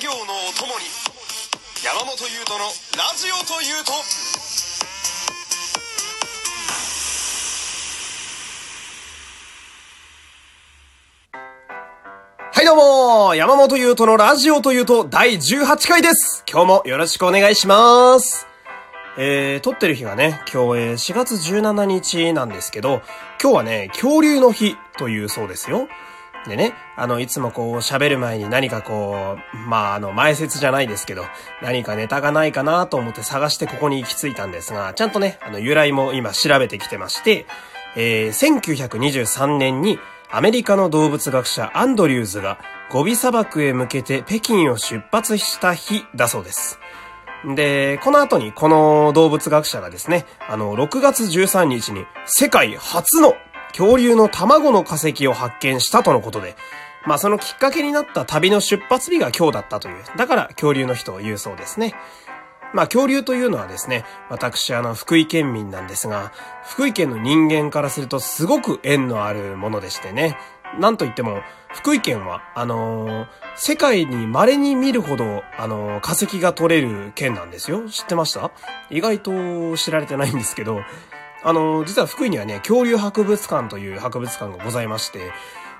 作業のお供に山本優斗のラジオというとはいどうも山本優斗のラジオというと第18回です今日もよろしくお願いしますえー、撮ってる日がね、今日、えー、4月17日なんですけど、今日はね、恐竜の日というそうですよ。でね、あの、いつもこう喋る前に何かこう、まあ、あの、前説じゃないですけど、何かネタがないかなと思って探してここに行き着いたんですが、ちゃんとね、あの、由来も今調べてきてまして、えー、1923年にアメリカの動物学者アンドリューズがゴビ砂漠へ向けて北京を出発した日だそうです。で、この後にこの動物学者がですね、あの、6月13日に世界初の恐竜の卵の化石を発見したとのことで、まあそのきっかけになった旅の出発日が今日だったという。だから恐竜の日と言うそうですね。まあ恐竜というのはですね、私あの福井県民なんですが、福井県の人間からするとすごく縁のあるものでしてね。なんといっても、福井県は、あのー、世界に稀に見るほど、あのー、化石が取れる県なんですよ。知ってました？意外と知られてないんですけど、あの、実は福井にはね、恐竜博物館という博物館がございまして、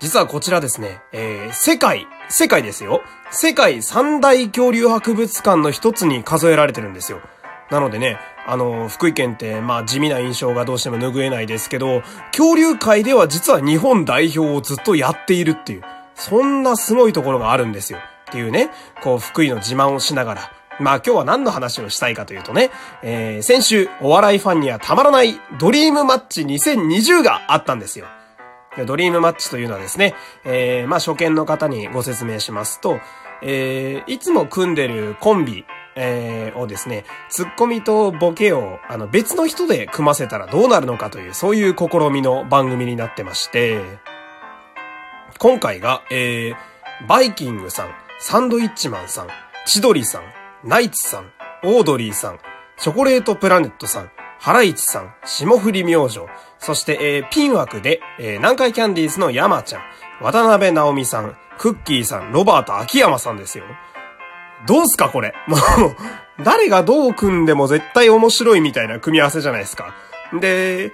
実はこちらですね、えー、世界、世界ですよ。世界三大恐竜博物館の一つに数えられてるんですよ。なのでね、あの、福井県って、まあ地味な印象がどうしても拭えないですけど、恐竜界では実は日本代表をずっとやっているっていう、そんなすごいところがあるんですよ。っていうね、こう福井の自慢をしながら、まあ今日は何の話をしたいかというとね、えー、先週お笑いファンにはたまらないドリームマッチ2020があったんですよ。ドリームマッチというのはですね、えー、まあ初見の方にご説明しますと、えー、いつも組んでるコンビ、えー、をですね、ツッコミとボケを、あの、別の人で組ませたらどうなるのかという、そういう試みの番組になってまして、今回が、えー、バイキングさん、サンドイッチマンさん、千鳥さん、ナイツさん、オードリーさん、チョコレートプラネットさん、ハライチさん、霜降り明星、そして、えー、ピン枠で、えー、南海キャンディーズの山ちゃん、渡辺直美さん、クッキーさん、ロバート秋山さんですよ。どうすかこれ？もう、誰がどう組んでも絶対面白いみたいな組み合わせじゃないですか。で、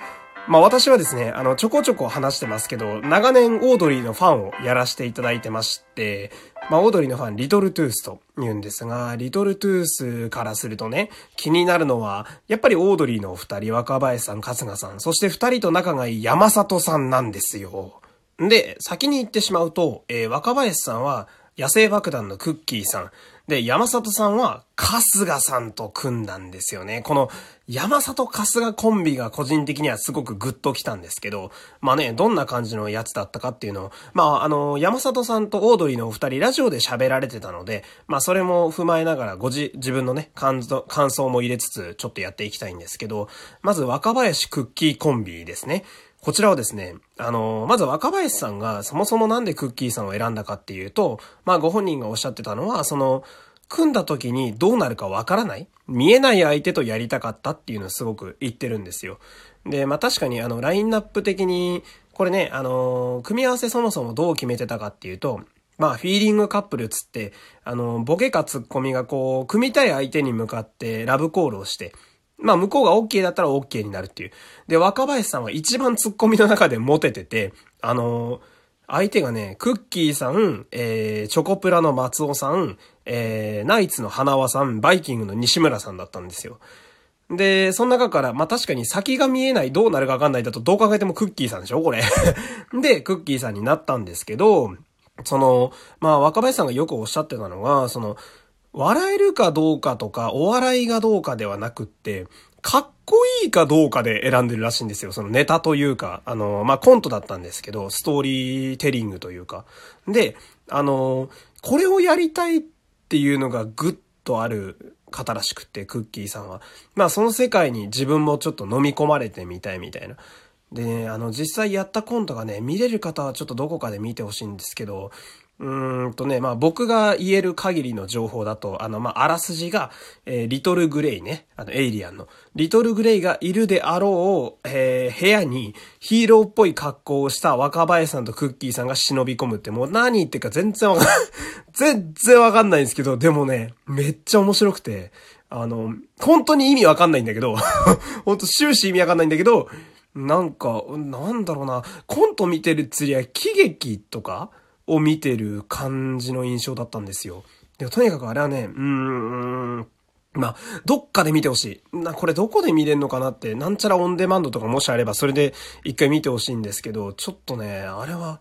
まあ私はですね、あの、ちょこちょこ話してますけど、長年オードリーのファンをやらせていただいてまして、まあオードリーのファン、リトルトゥースと言うんですが、リトルトゥースからするとね、気になるのは、やっぱりオードリーのお二人、若林さん、春日さん、そして二人と仲がいい山里さんなんですよ。で、先に言ってしまうと、えー、若林さんは、野生爆弾のクッキーさん。で、山里さんは、春日さんと組んだんですよね。この、山里春日コンビが個人的にはすごくグッときたんですけど、まあね、どんな感じのやつだったかっていうのを、まあ、あの、山里さんとオードリーのお二人ラジオで喋られてたので、まあ、それも踏まえながらご自、自分のね、感想も入れつつ、ちょっとやっていきたいんですけど、まず若林クッキーコンビですね。こちらはですね、あの、まず若林さんがそもそもなんでクッキーさんを選んだかっていうと、まあご本人がおっしゃってたのは、その、組んだ時にどうなるかわからない見えない相手とやりたかったっていうのをすごく言ってるんですよ。で、まあ確かにあの、ラインナップ的に、これね、あの、組み合わせそもそもどう決めてたかっていうと、まあ、フィーリングカップルつって、あの、ボケかツッコミがこう、組みたい相手に向かってラブコールをして、まあ向こうが OK だったら OK になるっていう。で、若林さんは一番ツッコミの中でモテてて、あのー、相手がね、クッキーさん、えー、チョコプラの松尾さん、えー、ナイツの花輪さん、バイキングの西村さんだったんですよ。で、その中から、まあ、確かに先が見えない、どうなるかわかんないだと、どう考えてもクッキーさんでしょ？これ で、クッキーさんになったんですけど、その、まあ、若林さんがよくおっしゃってたのが、その、笑えるかどうかとか、お笑いがどうかではなくって、かっこいいかどうかで選んでるらしいんですよ。そのネタというか、あの、まあ、コントだったんですけど、ストーリーテリングというか。で、あの、これをやりたいっていうのがぐっとある方らしくって、クッキーさんは。まあ、その世界に自分もちょっと飲み込まれてみたいみたいな。でね、あの、実際やったコントがね、見れる方はちょっとどこかで見てほしいんですけど、うんとね、まあ僕が言える限りの情報だと、あの、まああらすじが、えーリトルグレイね、あの、エイリアンの、リトルグレイがいるであろう、えー部屋にヒーローっぽい格好をした若林さんとクッキーさんが忍び込むって、もう何言ってか全然わかんない。全然わかんないんですけど、でもね、めっちゃ面白くて、あの、本当に意味わかんないんだけど、本当終始意味わかんないんだけど、なんか、なんだろうな、コント見てる釣りは喜劇とかを見てる感じの印象だったんですよ。でもとにかくあれはね、うーん、まあ、どっかで見てほしい。な、これどこで見れんのかなって、なんちゃらオンデマンドとかもしあれば、それで一回見てほしいんですけど、ちょっとね、あれは、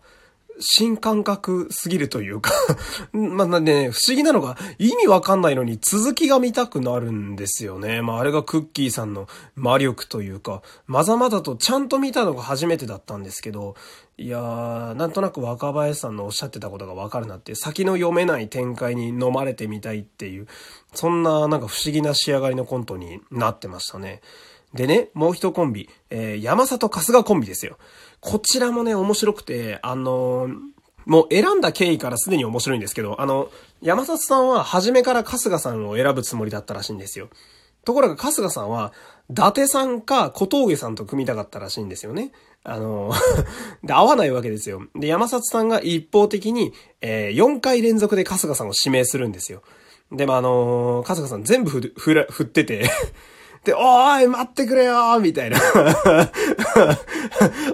新感覚すぎるというか まあね、不思議なのが意味わかんないのに続きが見たくなるんですよね。まああれがクッキーさんの魔力というか、まざまざとちゃんと見たのが初めてだったんですけど、いやー、なんとなく若林さんのおっしゃってたことがわかるなって、先の読めない展開に飲まれてみたいっていう、そんななんか不思議な仕上がりのコントになってましたね。でね、もう一コンビ、えー、山里春日コンビですよ。こちらもね、面白くて、あのーもう選んだ経緯からすでに面白いんですけど、あの、山里さんは初めから春日さんを選ぶつもりだったらしいんですよ。ところが春日さんは、伊達さんか小峠さんと組みたかったらしいんですよね。あの、で、合わないわけですよ。で、山里さんが一方的に、えー、4回連続で春日さんを指名するんですよ。でもあのー、春日さん全部振振振ってて、おーい、待ってくれよーみたいな。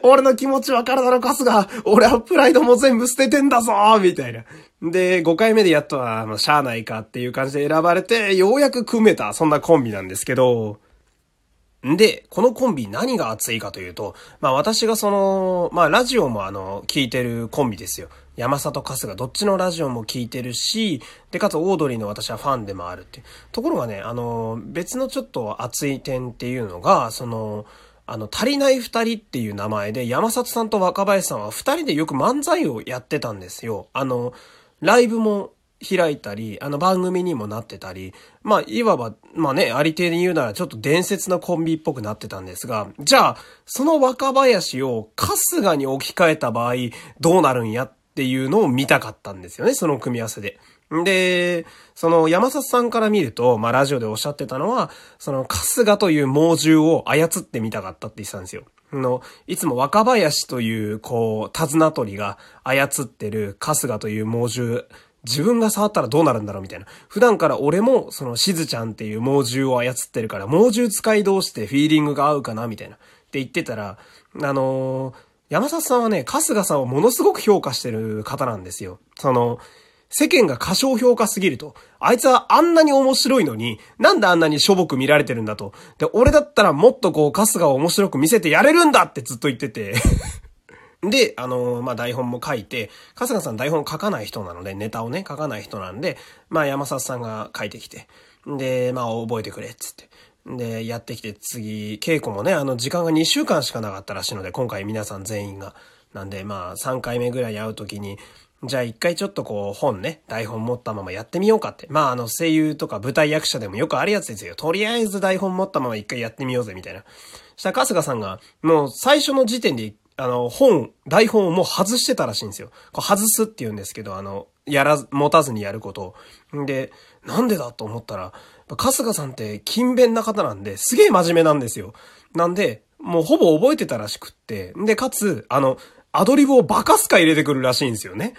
俺の気持ちわかるだろ、春日俺はプライドも全部捨ててんだぞーみたいな。で、5回目でやっとは、まあ、しゃあないかっていう感じで選ばれて、ようやく組めた、そんなコンビなんですけど、んで、このコンビ何が熱いかというと、まあ私がその、まあラジオもあの、聞いてるコンビですよ。山里春日、どっちのラジオも聞いてるし、で、かつオードリーの私はファンでもあるっていう。ところがね、あの、別のちょっと熱い点っていうのが、その、あの、足りない二人っていう名前で、山里さんと若林さんは二人でよく漫才をやってたんですよ。あの、ライブも開いたり、あの番組にもなってたり、まあ、いわば、まあね、ありていに言うならちょっと伝説のコンビっぽくなってたんですが、じゃあ、その若林を春日に置き換えた場合、どうなるんやっっていうのを見たかったんですよね、その組み合わせで。で、その山里さんから見ると、まあラジオでおっしゃってたのは、その春日という猛獣を操ってみたかったって言ってたんですよ。の、いつも若林という、こう、手綱取りが操ってる春日という猛獣、自分が触ったらどうなるんだろうみたいな。普段から俺も、その、しずちゃんっていう猛獣を操ってるから、猛獣使い同士でフィーリングが合うかなみたいな。って言ってたら、あのー山里さんはね、春日さんをものすごく評価してる方なんですよ。その、世間が過小評価すぎると。あいつはあんなに面白いのに、なんであんなにしょぼく見られてるんだと。で、俺だったらもっとこう、春日を面白く見せてやれるんだってずっと言ってて。で、あのーまあ、台本も書いて、春日さん台本書かない人なので、ネタをね、書かない人なんで、まあ、山里さんが書いてきて、で、まあ、覚えてくれ、っつって。で、やってきて次、稽古もね、あの、時間が2週間しかなかったらしいので、今回皆さん全員が。なんで、まあ、3回目ぐらい会うときに、じゃあ一回ちょっとこう本ね、台本持ったままやってみようかって。まああの声優とか舞台役者でもよくあるやつですよ。とりあえず台本持ったまま一回やってみようぜみたいな。したら春日さんが、もう最初の時点で、あの本、台本をもう外してたらしいんですよ。こう外すって言うんですけど、あの、やらず、持たずにやることん。で、なんでだ？と思ったら、春日さんって勤勉な方なんで、すげえ真面目なんですよ。なんで、もうほぼ覚えてたらしくって。で、かつ、あの、アドリブをバカすか入れてくるらしいんですよね。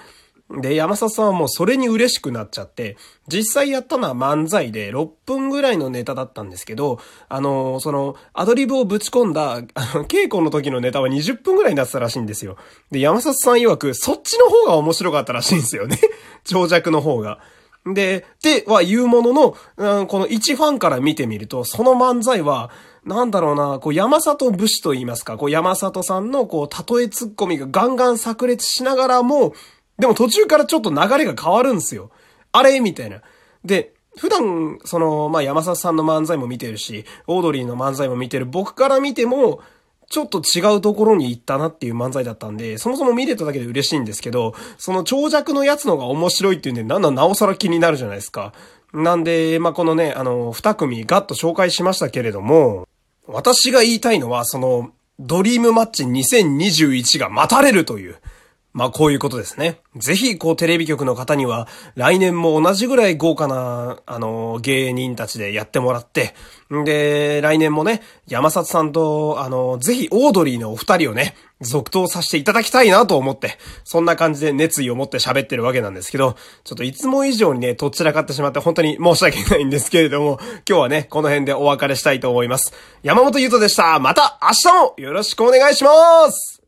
で、山里さんはもうそれに嬉しくなっちゃって、実際やったのは漫才で6分ぐらいのネタだったんですけど、あの、その、アドリブをぶち込んだ、稽古の時のネタは20分ぐらいになってたらしいんですよ。で、山里さん曰く、そっちの方が面白かったらしいんですよね。長尺の方が。で、では言うものの、うん、この一ファンから見てみると、その漫才は、なんだろうな、こう山里武士と言いますか、こう山里さんのこう、例えツッコミがガンガン炸裂しながらも、でも途中からちょっと流れが変わるんですよ。あれ？みたいな。で、普段、その、まあ、山里さんの漫才も見てるし、オードリーの漫才も見てる僕から見ても、ちょっと違うところに行ったなっていう漫才だったんで、そもそも見れただけで嬉しいんですけど、その長尺のやつのが面白いっていうんで、なんだなおさら気になるじゃないですか。なんで、まあ、このね、あの、二組ガッと紹介しましたけれども、私が言いたいのは、その、ドリームマッチ2021が待たれるという、まあこういうことですね。ぜひ、こうテレビ局の方には、来年も同じぐらい豪華な、あの、芸人たちでやってもらって、んで、来年もね、山里さんと、あの、ぜひオードリーのお二人をね、続投させていただきたいなと思って、そんな感じで熱意を持って喋ってるわけなんですけど、ちょっといつも以上にね、とっちらかってしまって本当に申し訳ないんですけれども、今日はね、この辺でお別れしたいと思います。山本優斗でした。また明日もよろしくお願いします